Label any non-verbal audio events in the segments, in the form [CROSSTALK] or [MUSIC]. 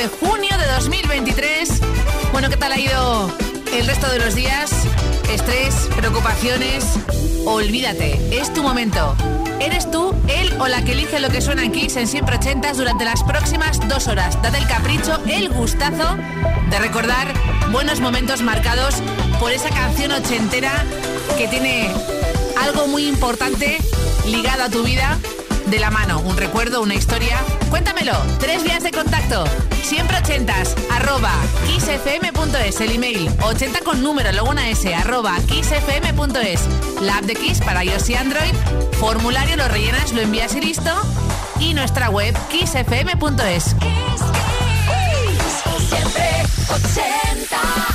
1 de junio de 2023. Bueno, ¿qué tal ha ido el resto de los días? Estrés, preocupaciones. Olvídate, es tu momento. Eres tú, él o la que elige lo que suena en en siempre ochentas durante las próximas dos horas. Date el capricho, el gustazo de recordar buenos momentos marcados por esa canción ochentera que tiene algo muy importante ligado a tu vida de la mano, un recuerdo, una historia. Cuéntamelo. Tres vías de contacto. Siempre ochentas, arroba kissfm.es, el email. 80 con número, luego una S, arroba kissfm.es. La app de Kiss para iOS y Android. Formulario lo rellenas, lo envías y listo. Y nuestra web kissfm.es. Siempre 80.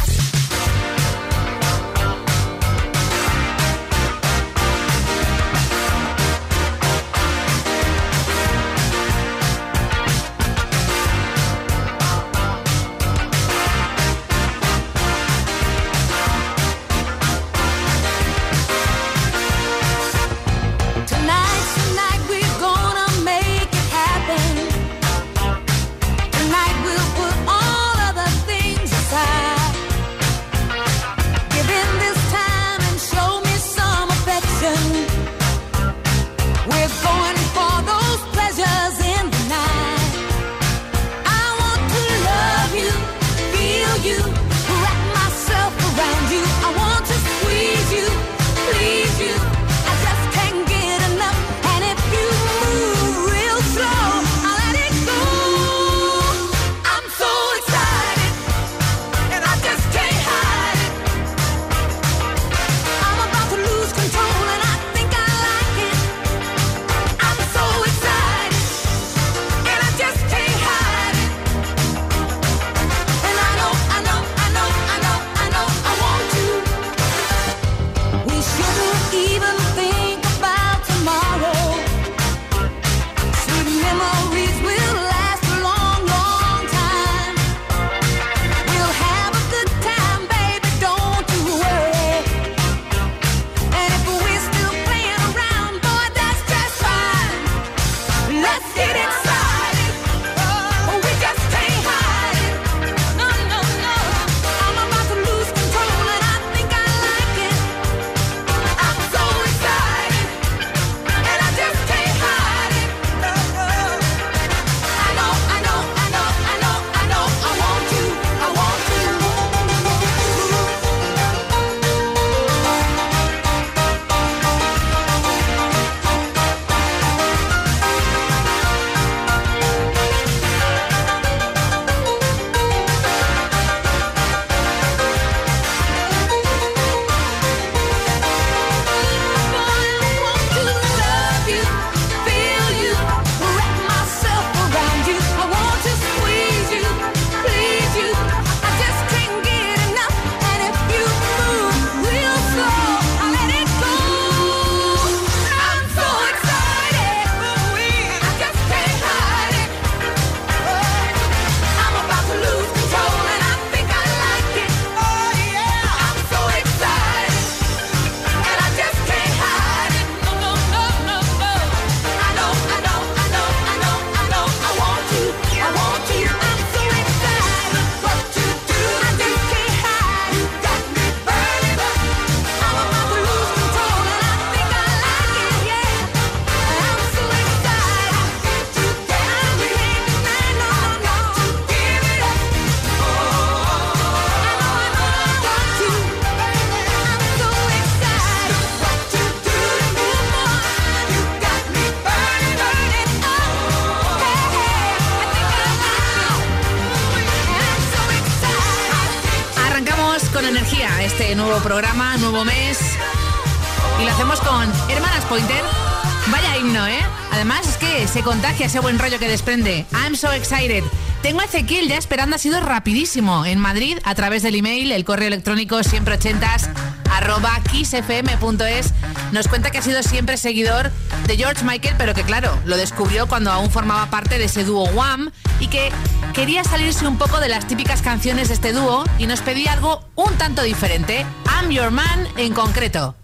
Ese buen rollo que desprende. I'm so excited. Tengo a Ezequiel ya esperando, ha sido rapidísimo. En Madrid, a través del email, el correo electrónico siempre ochentas arroba kissfm.es nos cuenta que ha sido siempre seguidor de George Michael, pero que claro, lo descubrió cuando aún formaba parte de ese dúo Wham y que quería salirse un poco de las típicas canciones de este dúo y nos pedía algo un tanto diferente. I'm Your Man en concreto.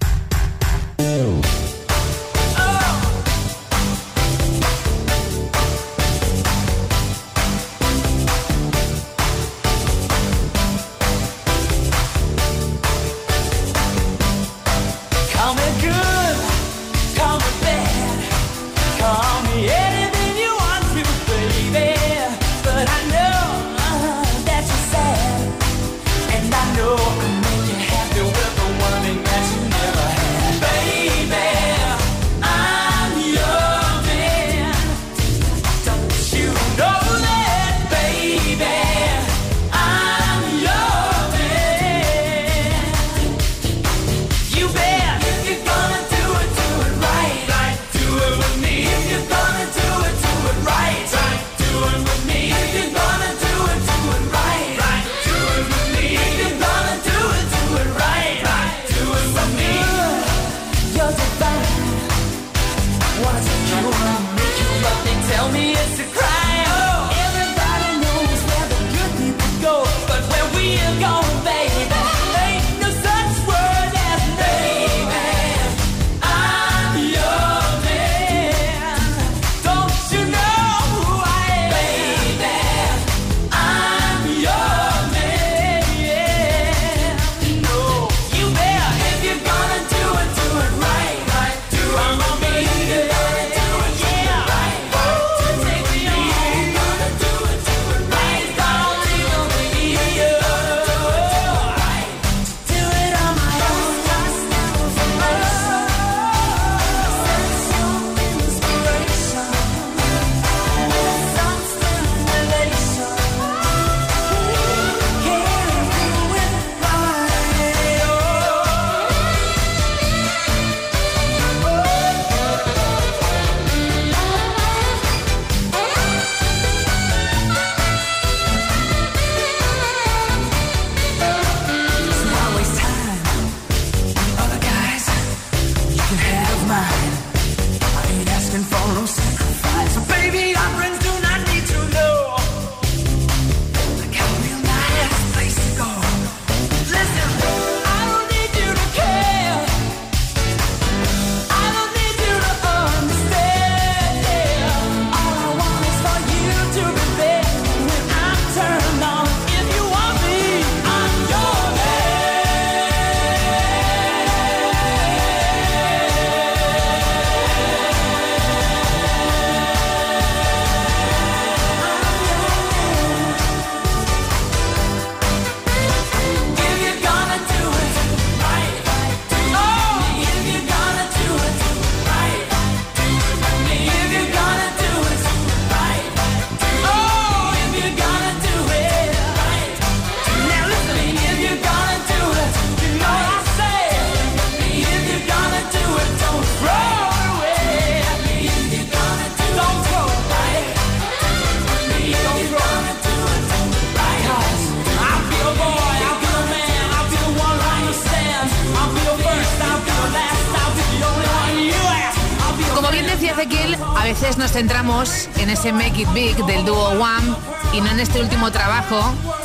Ese Make It Big del dúo One y no en este último trabajo,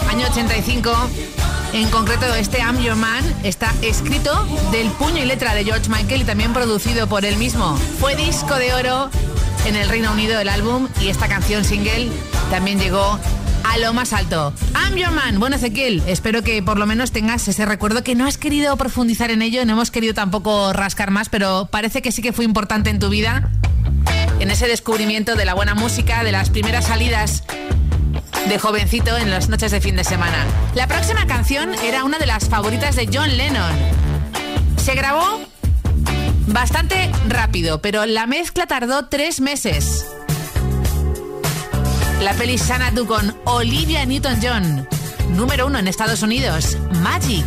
año 85. En concreto, este I'm Your Man está escrito del puño y letra de George Michael y también producido por él mismo. Fue disco de oro en el Reino Unido del álbum y esta canción single también llegó a lo más alto. I'm Your Man. Bueno, Ezequiel, espero que por lo menos tengas ese recuerdo que no has querido profundizar en ello, no hemos querido tampoco rascar más, pero parece que sí que fue importante en tu vida en ese descubrimiento de la buena música, de las primeras salidas de jovencito en las noches de fin de semana. La próxima canción era una de las favoritas de John Lennon. Se grabó bastante rápido, pero la mezcla tardó tres meses. La peli Sanadu con Olivia Newton-John, número uno en Estados Unidos, Magic.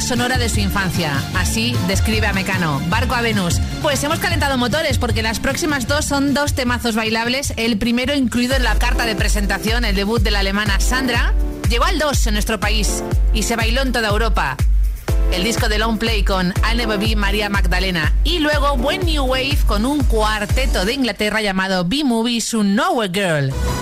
Sonora de su infancia. Así describe a Mecano. Barco a Venus. Pues hemos calentado motores porque las próximas dos son dos temazos bailables. El primero incluido en la carta de presentación, el debut de la alemana Sandra. Llegó al 2 en nuestro país y se bailó en toda Europa. El disco de Long Play con I'll Never María Magdalena. Y luego Buen New Wave con un cuarteto de Inglaterra llamado B-Movie Su Nowhere Girl.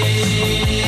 você.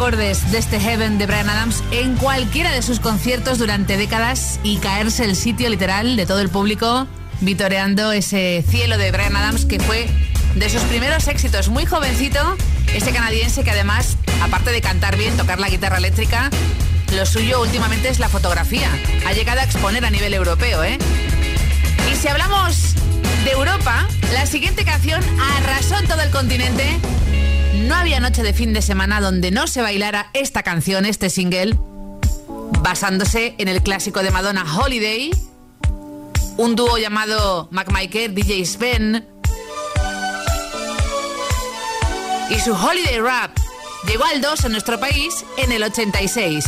Acordes de este Heaven de Brian Adams en cualquiera de sus conciertos durante décadas y caerse el sitio literal de todo el público vitoreando ese cielo de Brian Adams que fue de sus primeros éxitos. Muy jovencito, este canadiense que además, aparte de cantar bien, tocar la guitarra eléctrica, lo suyo últimamente es la fotografía. Ha llegado a exponer a nivel europeo, ¿eh? Y si hablamos de Europa, la siguiente canción arrasó en todo el continente. No había noche de fin de semana donde no se bailara esta canción, este single, basándose en el clásico de Madonna Holiday, un dúo llamado Mac Michael, DJ Sven y su Holiday Rap llegó al 2 en nuestro país en el 86.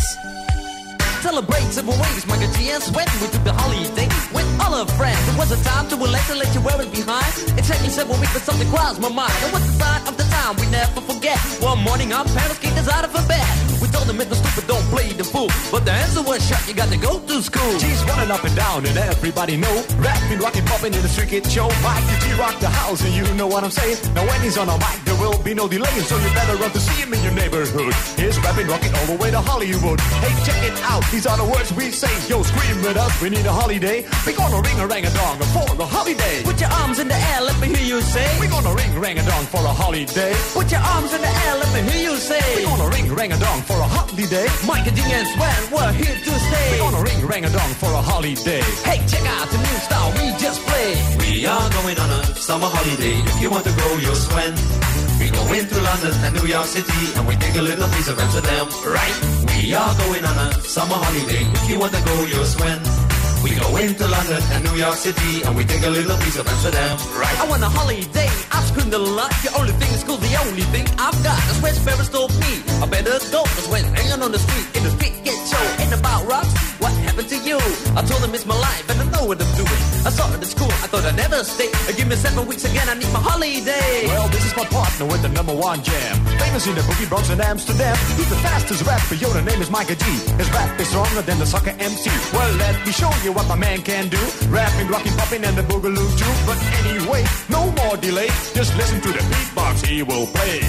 Celebrate several Michael G. and Sweat. We took the holiday with all our friends. It was a time to relax and let you wear it behind. It me several weeks, but something crossed my mind. It was the sign of the time we never forget. One morning, our parents kicked us out of a bed. We told them it's no stupid, don't play the fool. But the answer was shut, you got to go to school. G's running up and down and everybody know Rapping, rocking, popping in the street show Mike G rock the house and you know what I'm saying Now when he's on a mic will be no delay So you better run to see him in your neighborhood He's rapping, rocking all the way to Hollywood Hey check it out, these are the words we say Yo scream with us, we need a holiday We're gonna ring a rang a dong for a holiday Put your arms in the air, let me hear you say. We're gonna ring rang a dong for a holiday Put your arms in the air, let me hear you say. We're gonna ring rang a dong for a holiday Mike and G and Sweat, we're here to stay. We're gonna ring rang a dong for a holiday Hey, check out the new style we just played. We are going on a summer holiday. If you want to go, you'll swim. We go into London and New York City and we take a little piece of Amsterdam, right? We are going on a summer holiday. If you want to go, you'll swim. We go into London and New York City and we take a little piece of Amsterdam, right? I want a holiday, I've screamed a lot. The only thing is cool, the only thing I've got. That's where Sparrows told me. I better go, cause when hanging on the street, in the street get show. Ain't about rocks, what happened to you? I told them it's my life and I know what I'm doing. I saw it at school, I thought I'd never stay. Give me seven weeks again, I need my holiday. Well, this is my partner with the number one jam. Famous in the boogie Bronx and Amsterdam. He's the fastest rapper, yo, the name is Micah G. His rap is stronger than the soccer MC. Well, let me show you what my man can do. Rapping, rocking, popping, and the boogaloo too. But anyway, no more delay. Just listen to the beatbox he will play.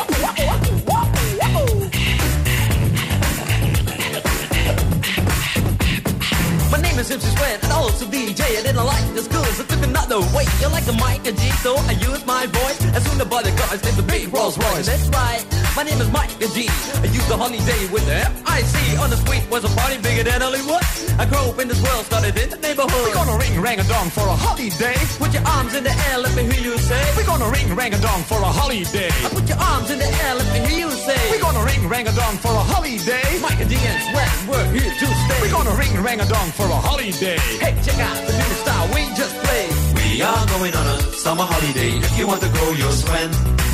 [LAUGHS] My name is Sweat and also DJ. I didn't like the school, so took another way. You like the mic and G, so I use my voice. As soon as the cars named the big Rolls Royce. That's right, my name is Mike and G. I use the holiday with the F-I-C. On the street was a party bigger than Hollywood. I grew up in this world, started in the neighborhood. We're gonna ring rang a dong for a holiday. Put your arms in the air, let me hear you say. We're gonna ring rang a dong for a holiday. I put your arms in the air, let me hear you say. We're gonna ring rang a dong for a holiday. Mike and G and Sweat, we're here to stay. We're gonna ring rang a dong for a holiday. Hey, check out the new style we just played. We are going on a summer holiday. If you want to go, you'll swim.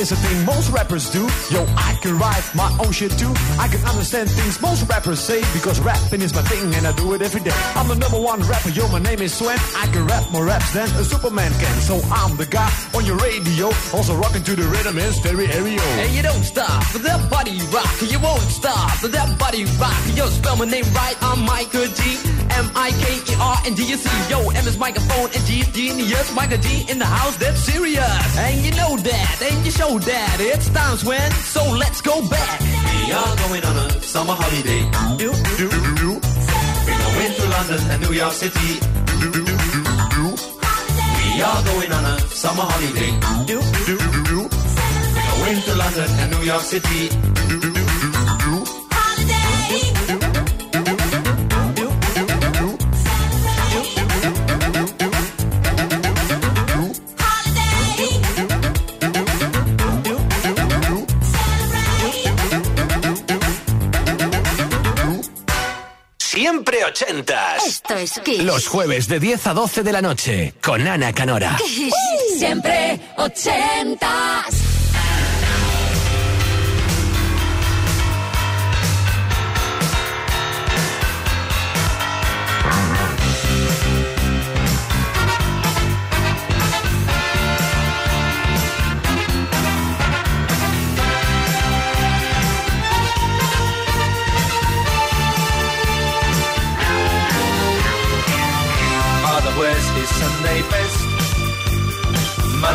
is a thing most rappers do. Yo, I can write my own shit too. I can understand things most rappers say because rapping is my thing and I do it every day. I'm the number one rapper, yo, my name is Swen. I can rap more raps than a Superman can. So I'm the guy on your radio, also rocking to the rhythm in stereo. And you don't stop for that body rock. You won't stop for that body rock. Yo, spell my name right. I'm Michael G. M I K E R and D U C. Yo, M is microphone and G is genius. Michael G in the house, that's serious. And you know that, and you show that. It's times when, so let's go back. We are going on a summer holiday. Do, do, do. We go into London and New York City. We are going on a summer holiday. Do, do, do. We go into London and New York City. Siempre Siempre ochentas. Esto es Kiss. Los jueves de 10 a 12 de la noche con Ana Canora. Kiss. Siempre ochentas.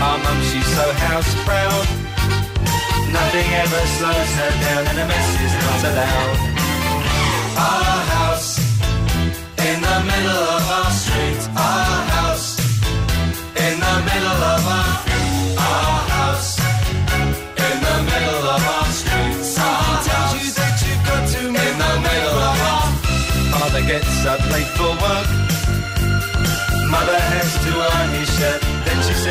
Our mum, she's so house proud. Nothing ever slows her down and a mess is not allowed. Our house in the middle of our street. Our house in the middle of our our house in the middle of our street. Our tells you that you've got to in the middle of our Father gets up late for work. Mother has to iron his shirt.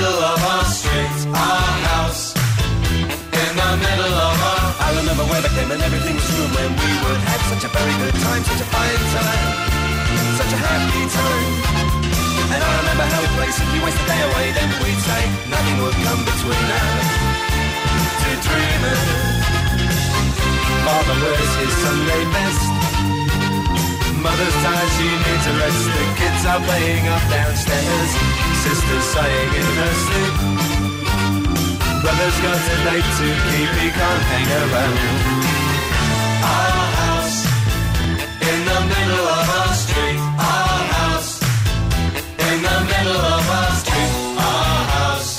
Middle of our street. Our house in the middle of our. I remember when I came and everything was room when we would have such a very good time, such a fine time, such a happy time. And I remember how we played simply waste the day away. Then we'd say nothing would come between us. To dreaming. Father wears his Sunday best. Mother's tired, she needs a rest. The kids are playing up downstairs. Sister's sighing in her sleep. Brother's got a date to keep, he can't hang around. Our house in the middle of our street. Our house in the middle of our street. Our house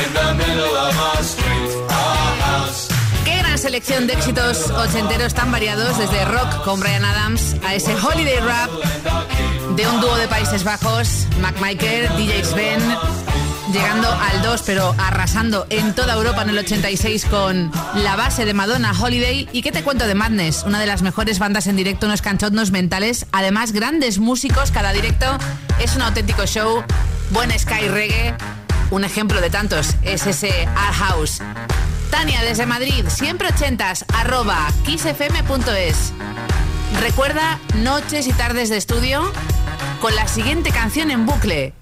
in the middle of our street. Our house. Qué gran selección de éxitos ochenteros tan variados, desde rock con Brian Adams a ese holiday rap de un dúo de Países Bajos, Mac DJ Sven, llegando al 2, pero arrasando en toda Europa en el 86 con la base de Madonna Holiday. ¿Y qué te cuento de Madness? Una de las mejores bandas en directo, unos canchotnos mentales, además grandes músicos, cada directo es un auténtico show, buen sky reggae, un ejemplo de tantos es ese Art House. Tania desde Madrid, siempre ochentas, arroba kissfm.es. Recuerda noches y tardes de estudio con la siguiente canción en bucle.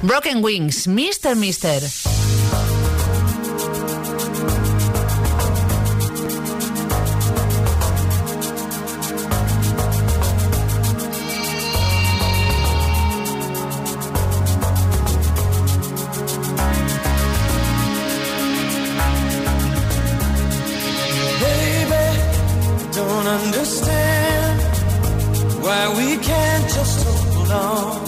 Broken Wings, Mr. Mister. Baby, don't understand alone.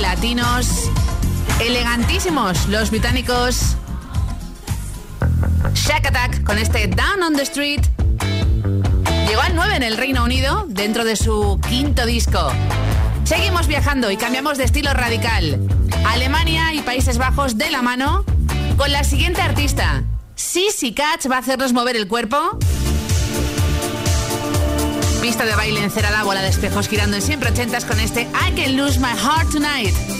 latinos, elegantísimos los británicos. Shack Attack con este Down on the Street. Llegó al 9 en el Reino Unido dentro de su quinto disco. Seguimos viajando y cambiamos de estilo radical. Alemania y Países Bajos de la mano con la siguiente artista. Sissy Catch va a hacernos mover el cuerpo Pista de baile en Ceralabo, la de espejos girando en siempre ochentas con este I Can Lose My Heart Tonight.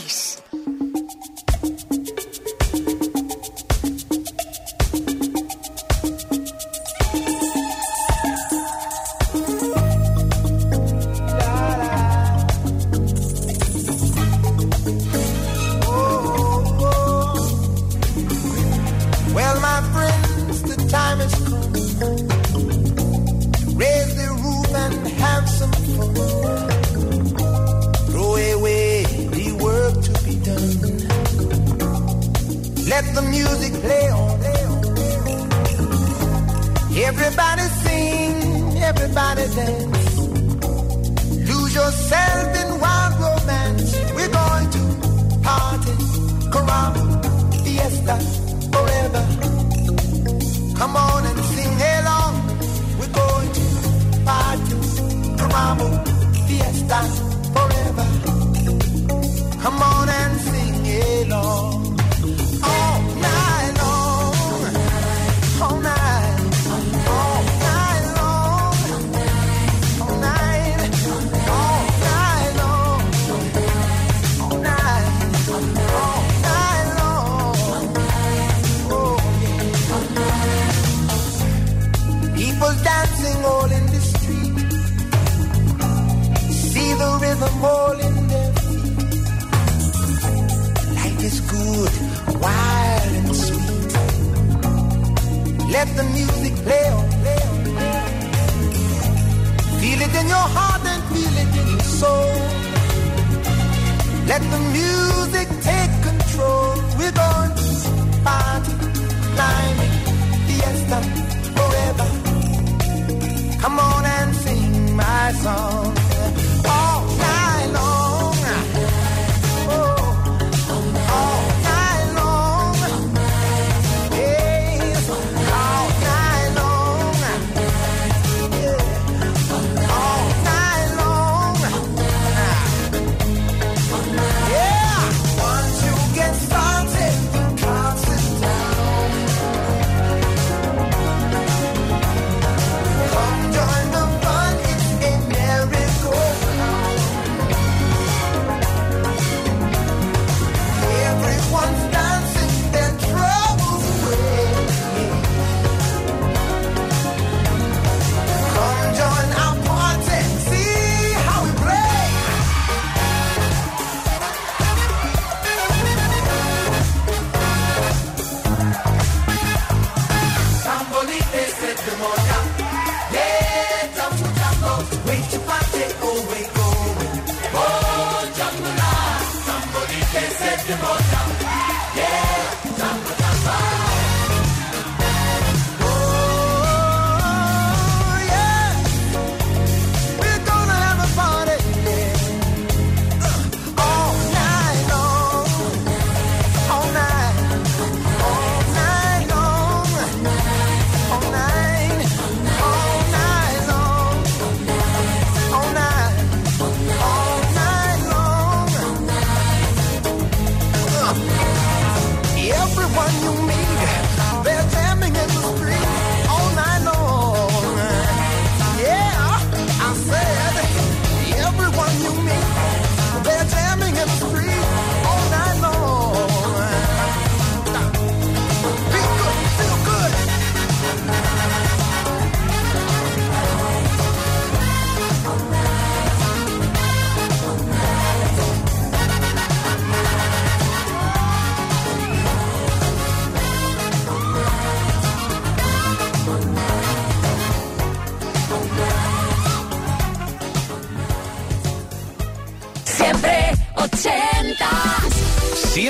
Somebody can set the motor.